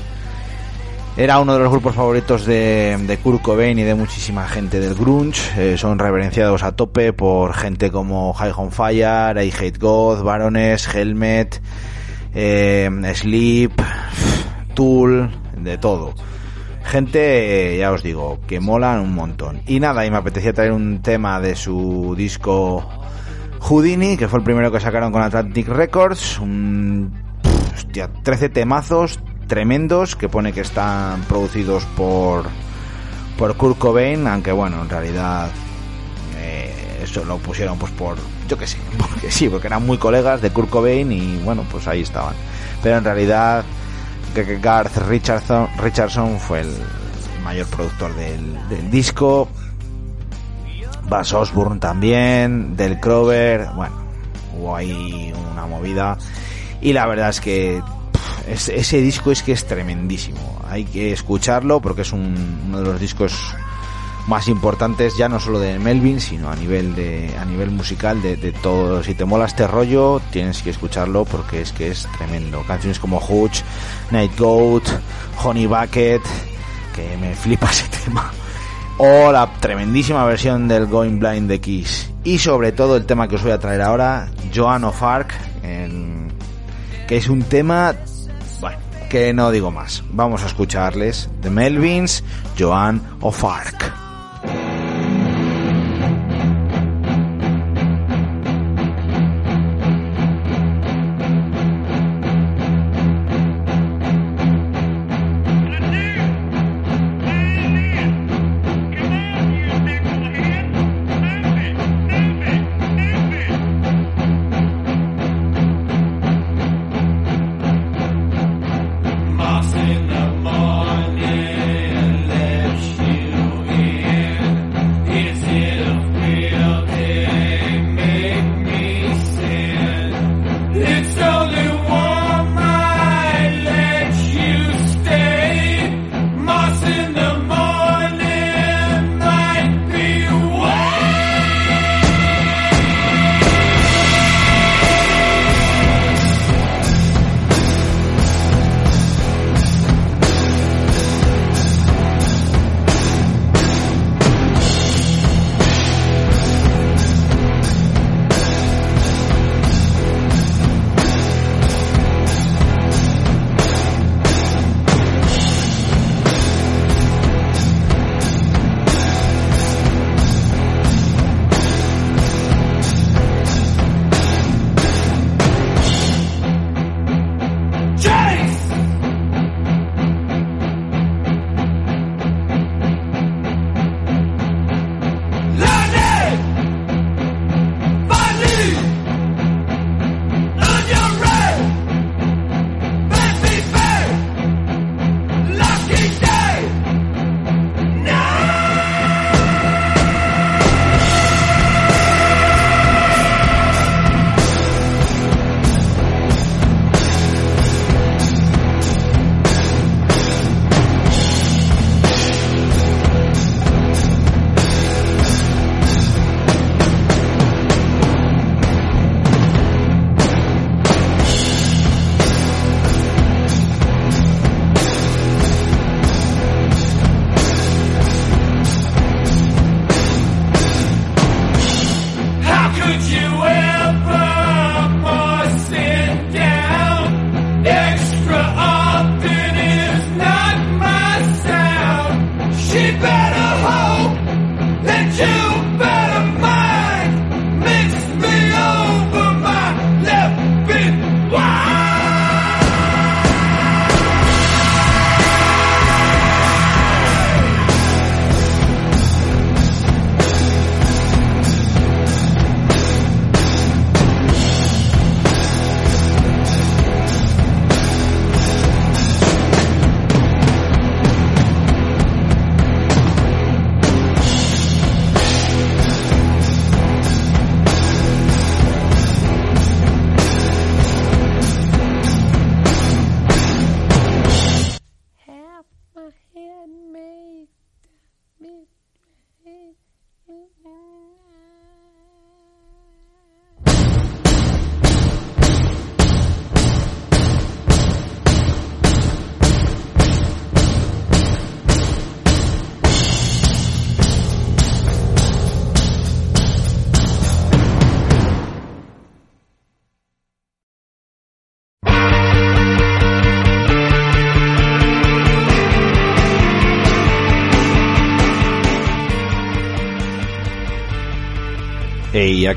Era uno de los grupos favoritos de, de Kurt Cobain y de muchísima gente del grunge. Eh, son reverenciados a tope por gente como High on Fire, I Hate God, Baroness, Helmet, eh, Sleep, Tool, de todo. Gente, eh, ya os digo, que molan un montón. Y nada, y me apetecía traer un tema de su disco Houdini, que fue el primero que sacaron con Atlantic Records. Un, pff, hostia, 13 temazos tremendos que pone que están producidos por, por Kurt Cobain, aunque bueno, en realidad eh, eso lo pusieron pues por, yo que sé, porque sí, porque eran muy colegas de Kurt Cobain y bueno, pues ahí estaban. Pero en realidad Garth Richardson, Richardson fue el mayor productor del, disco. Bass Osborne también, Del Crover, bueno, hubo ahí una movida. Y la verdad es que ese disco es que es tremendísimo. Hay que escucharlo porque es un- uno de los discos más importantes ya no solo de Melvin sino a nivel de a nivel musical de, todo si te mola este rollo tienes que escucharlo porque es que es tremendo canciones como Hutch Night Goat Honey Bucket que me flipa ese tema o la tremendísima versión del Going Blind de Kiss. Y sobre todo el tema que os voy a traer ahora, Joan of Arc, que es un tema, bueno, que no digo más. Vamos a escucharles. The Melvins, Joan of Arc.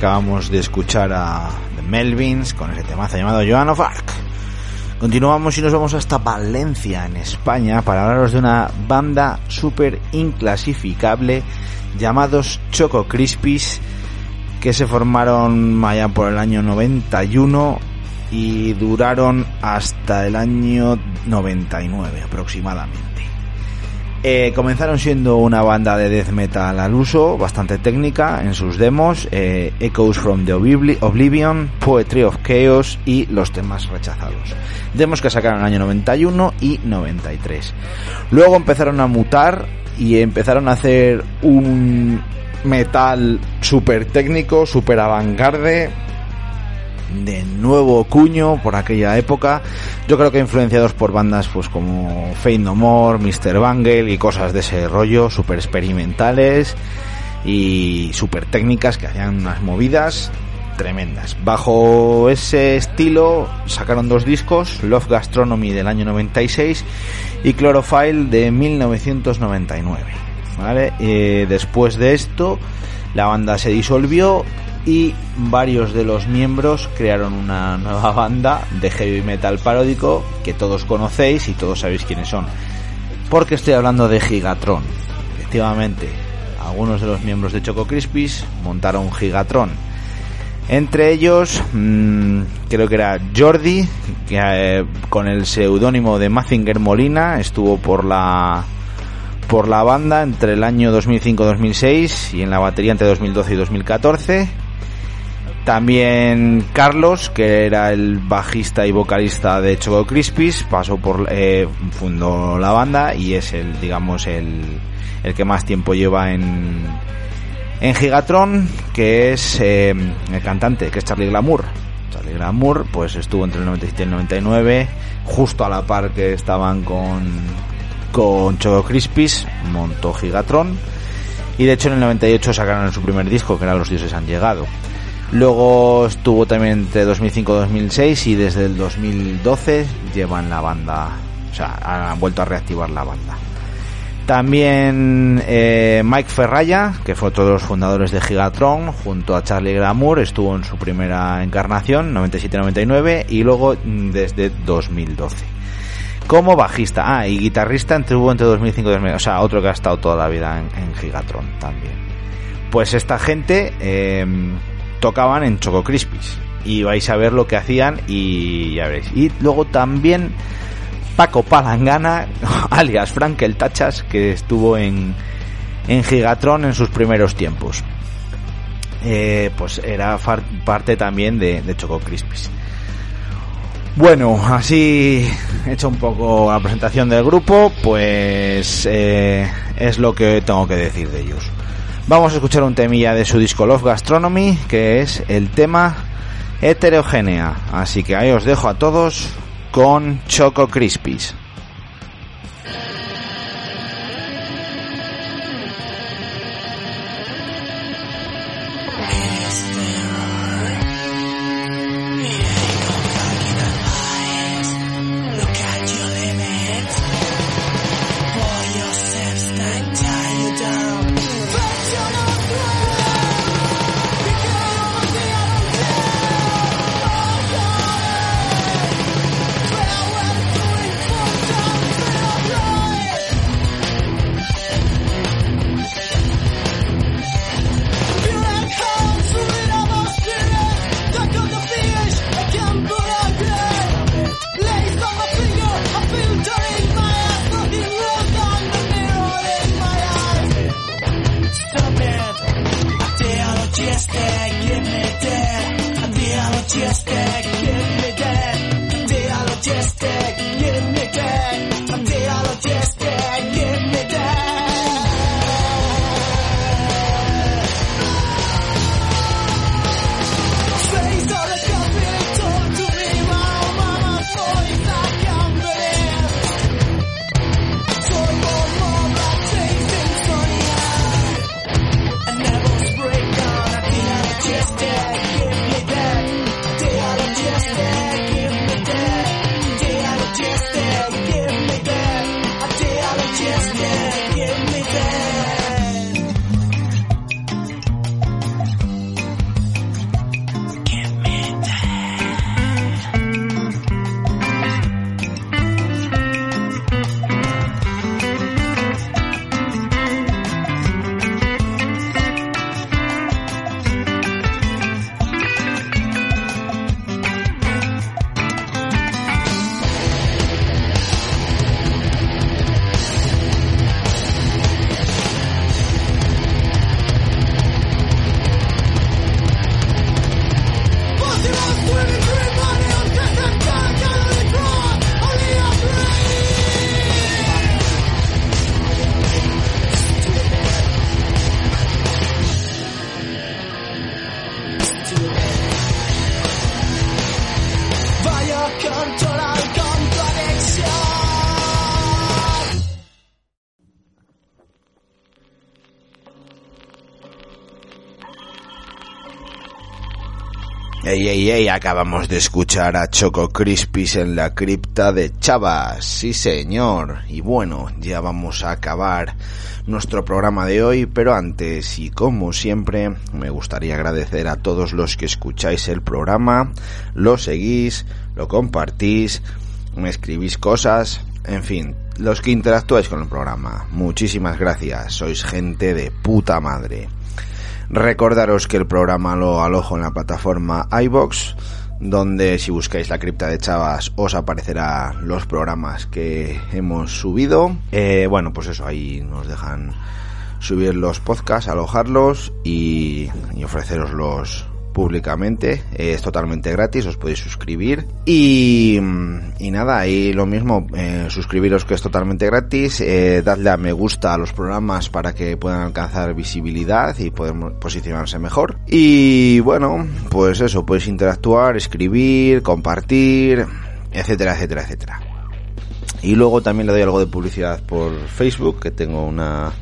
Acabamos de escuchar a The Melvins con ese temazo llamado Joan of Arc. Continuamos y nos vamos hasta Valencia, en España, para hablaros de una banda súper inclasificable llamados Choco Crispies, que se formaron allá por el año 91 y duraron hasta el año 99 aproximadamente. Eh, comenzaron siendo una banda de death metal al uso, bastante técnica en sus demos, eh, Echoes from the Obli- Oblivion, Poetry of Chaos y los temas rechazados. Demos que sacaron en el año 91 y 93. Luego empezaron a mutar y empezaron a hacer un metal súper técnico, súper avant-garde, de nuevo cuño por aquella época. Yo creo que influenciados por bandas pues como Fate No More, Mr. Bangle y cosas de ese rollo, super experimentales y super técnicas que hacían unas movidas tremendas. Bajo ese estilo sacaron dos discos, Love Gastronomy del año 96 y Chlorophylle de 1999. ¿vale? Eh, después de esto, la banda se disolvió y varios de los miembros crearon una nueva banda de heavy metal paródico que todos conocéis y todos sabéis quiénes son. Porque estoy hablando de Gigatron. Efectivamente, algunos de los miembros de Choco Crispies montaron Gigatron. Entre ellos, mmm, creo que era Jordi, que eh, con el seudónimo de Mazinger Molina estuvo por la por la banda entre el año 2005-2006 y en la batería entre 2012 y 2014. También Carlos, que era el bajista y vocalista de Choco Crispies, pasó por eh, fundó la banda y es el digamos el, el que más tiempo lleva en en Gigatron, que es eh, el cantante, que es Charlie Glamour. Charlie Glamour, pues estuvo entre el 97 y el 99, justo a la par que estaban con, con Choco Crispies, montó Gigatron. Y de hecho en el 98 sacaron su primer disco, que era Los Dioses han llegado. Luego estuvo también entre 2005 y 2006 y desde el 2012 llevan la banda, o sea, han vuelto a reactivar la banda. También eh, Mike Ferraya, que fue otro de los fundadores de Gigatron, junto a Charlie Glamour, estuvo en su primera encarnación, 97-99, y luego mm, desde 2012. Como bajista, ah, y guitarrista estuvo entre 2005 y 2009, o sea, otro que ha estado toda la vida en, en Gigatron también. Pues esta gente eh, tocaban en Choco Crispies, y vais a ver lo que hacían y ya veréis. Y luego también Paco Palangana, alias Frank el Tachas, que estuvo en, en Gigatron en sus primeros tiempos. Eh, pues era parte también de, de Choco Crispies. Bueno, así hecho un poco la presentación del grupo, pues eh, es lo que tengo que decir de ellos. Vamos a escuchar un temilla de su disco Love Gastronomy, que es el tema heterogénea. Así que ahí os dejo a todos con Choco Crispies. Ey, acabamos de escuchar a Choco Crispis en la cripta de Chavas. Sí, señor. Y bueno, ya vamos a acabar nuestro programa de hoy, pero antes y como siempre, me gustaría agradecer a todos los que escucháis el programa, lo seguís, lo compartís, me escribís cosas, en fin, los que interactuáis con el programa. Muchísimas gracias, sois gente de puta madre. Recordaros que el programa lo alojo en la plataforma iBox, donde si buscáis la cripta de Chavas os aparecerá los programas que hemos subido. Eh, bueno, pues eso, ahí nos dejan subir los podcasts, alojarlos y, y ofreceroslos públicamente. Es totalmente gratis, os podéis suscribir. Y, y nada, ahí lo mismo, eh, suscribiros que es totalmente gratis, eh, dadle a me gusta a los programas para que puedan alcanzar visibilidad y poder posicionarse mejor. Y bueno, pues eso, podéis interactuar, escribir, compartir, etcétera, etcétera, etcétera. Y luego también le doy algo de publicidad por Facebook, que tengo una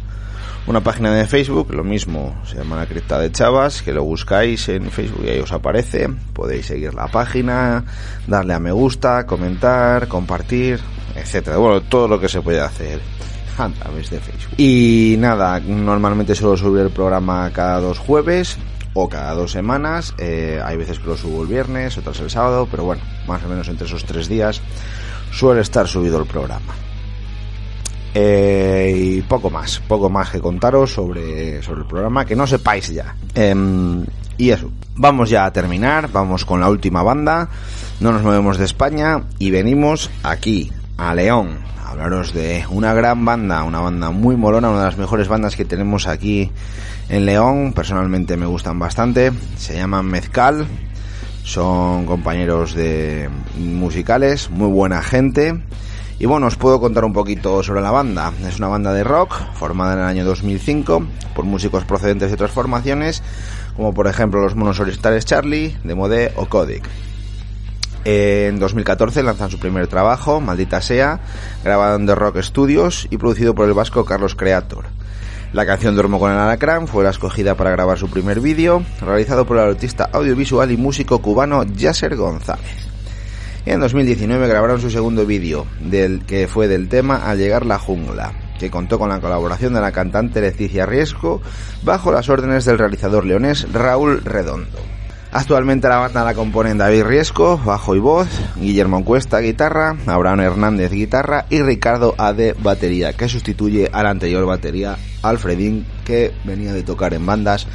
una página de Facebook, lo mismo, se llama La Cripta de Chavas, que lo buscáis en Facebook y ahí os aparece. Podéis seguir la página, darle a me gusta, comentar, compartir, etcétera. Bueno, todo lo que se puede hacer a través de Facebook. Y nada, normalmente suelo subir el programa cada dos jueves o cada dos semanas. Eh, hay veces que lo subo el viernes, otras el sábado, pero bueno, más o menos entre esos tres días suele estar subido el programa. Eh, y poco más, poco más que contaros sobre, sobre el programa que no sepáis ya. Em, y eso, vamos ya a terminar, vamos con la última banda, no nos movemos de España y venimos aquí, a León, a hablaros de una gran banda, una banda muy molona, una de las mejores bandas que tenemos aquí en León, personalmente me gustan bastante, se llaman Mezcal, son compañeros de musicales, muy buena gente. Y bueno, os puedo contar un poquito sobre la banda. Es una banda de rock formada en el año 2005 por músicos procedentes de otras formaciones, como por ejemplo los Monos Orientales Charlie, Demodé o Codic. En 2014 lanzan su primer trabajo, Maldita Sea, grabado en The Rock Studios y producido por el vasco Carlos Creator. La canción Duermo con el Alacrán fue la escogida para grabar su primer vídeo, realizado por el artista audiovisual y músico cubano Yasser González. En 2019 grabaron su segundo vídeo, del que fue del tema Al llegar la jungla, que contó con la colaboración de la cantante Leticia Riesco bajo las órdenes del realizador leonés Raúl Redondo. Actualmente la banda la componen David Riesco, bajo y voz, Guillermo Cuesta, guitarra, Abraham Hernández, guitarra y Ricardo Ade, batería, que sustituye a la anterior batería, Alfredín, que venía de tocar en bandas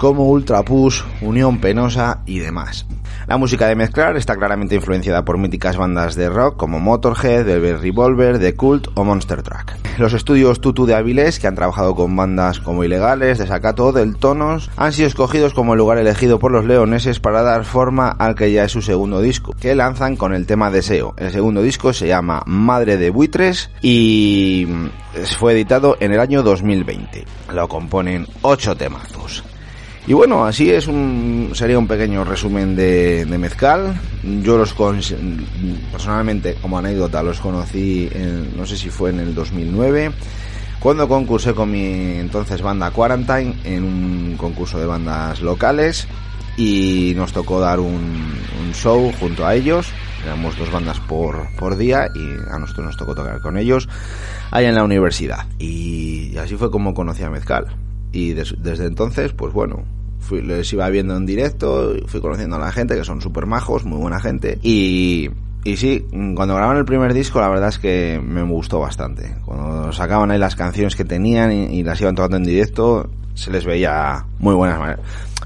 como Ultra Push, Unión Penosa y demás. La música de Mezclar está claramente influenciada por míticas bandas de rock como Motorhead, Velvet Revolver, The Cult o Monster Truck. Los estudios Tutu de Avilés, que han trabajado con bandas como Ilegales, Desacato, Del Tonos, han sido escogidos como el lugar elegido por los leoneses para dar forma al que ya es su segundo disco, que lanzan con el tema Deseo. El segundo disco se llama Madre de Buitres y fue editado en el año 2020. Lo componen ocho temazos. Y bueno, así es un sería un pequeño resumen de, Mezcal. Yo los con, personalmente, como anécdota, los conocí, en, no sé si fue en el 2009, cuando concursé con mi entonces banda Quarantine en un concurso de bandas locales y nos tocó dar un, un show junto a ellos. Éramos dos bandas por, por día y a nosotros nos tocó tocar con ellos allá en la universidad. Y así fue como conocí a Mezcal y des, desde entonces, pues bueno, fui, les iba viendo en directo, fui conociendo a la gente, que son súper majos, muy buena gente, y, y sí, cuando grabaron el primer disco, la verdad es que me gustó bastante. Cuando sacaban ahí las canciones que tenían y, y las iban tocando en directo, se les veía muy buenas maneras.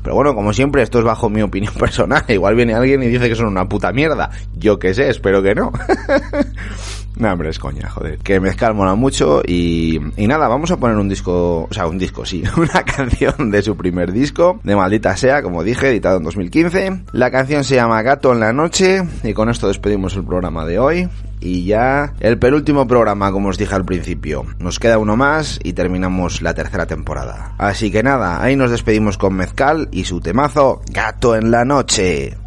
Pero bueno, como siempre, esto es bajo mi opinión personal. Igual viene alguien y dice que son una puta mierda. Yo qué sé, espero que no. no, hombre, es coña, joder. Que Mezcal mola mucho y, y nada, vamos a poner un disco, o sea, un disco, sí, una canción de su primer disco, de Maldita Sea, como dije, editado en 2015. La canción se llama Gato en la Noche y con esto despedimos el programa de hoy. Y ya el penúltimo programa, como os dije al principio. Nos queda uno más y terminamos la tercera temporada. Así que nada, ahí nos despedimos con Mezcal y su temazo Gato en la Noche.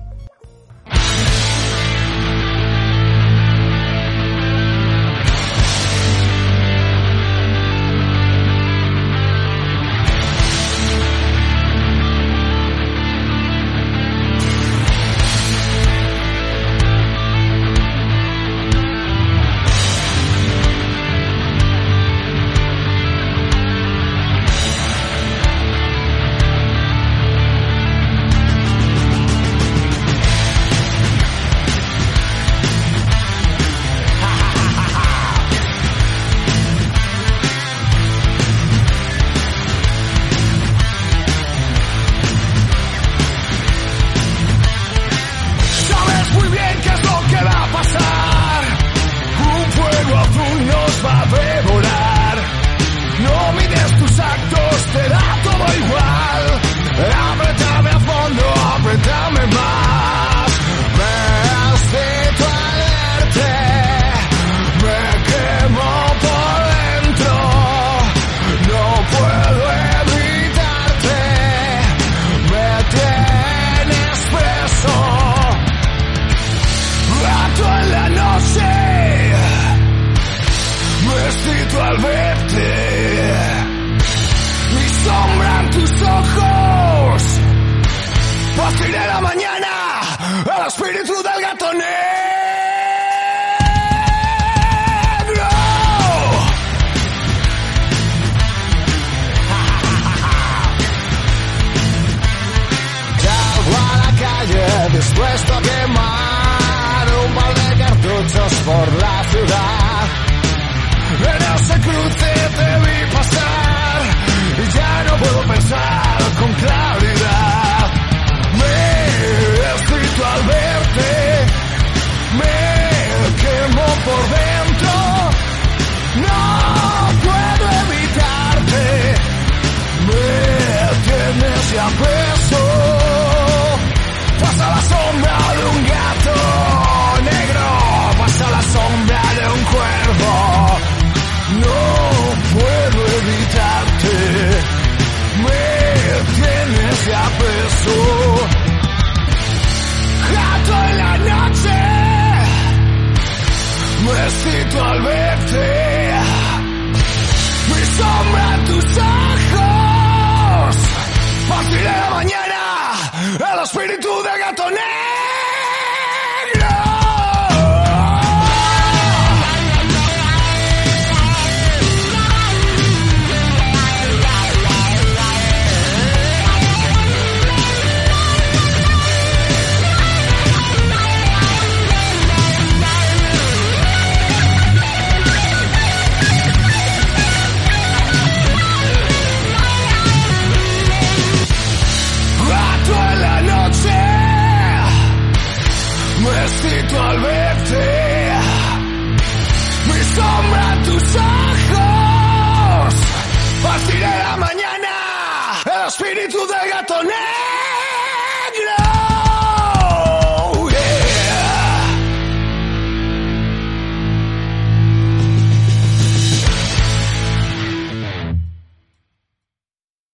muerto en la noche. Me excito al verte y sombran tus ojos. Pasaré la mañana al espíritu del gato negro. Salgo a la calle dispuesto a quemar por la ciudad. En ese cruce te vi pasar y ya no puedo pensar con claridad. éxito al ver.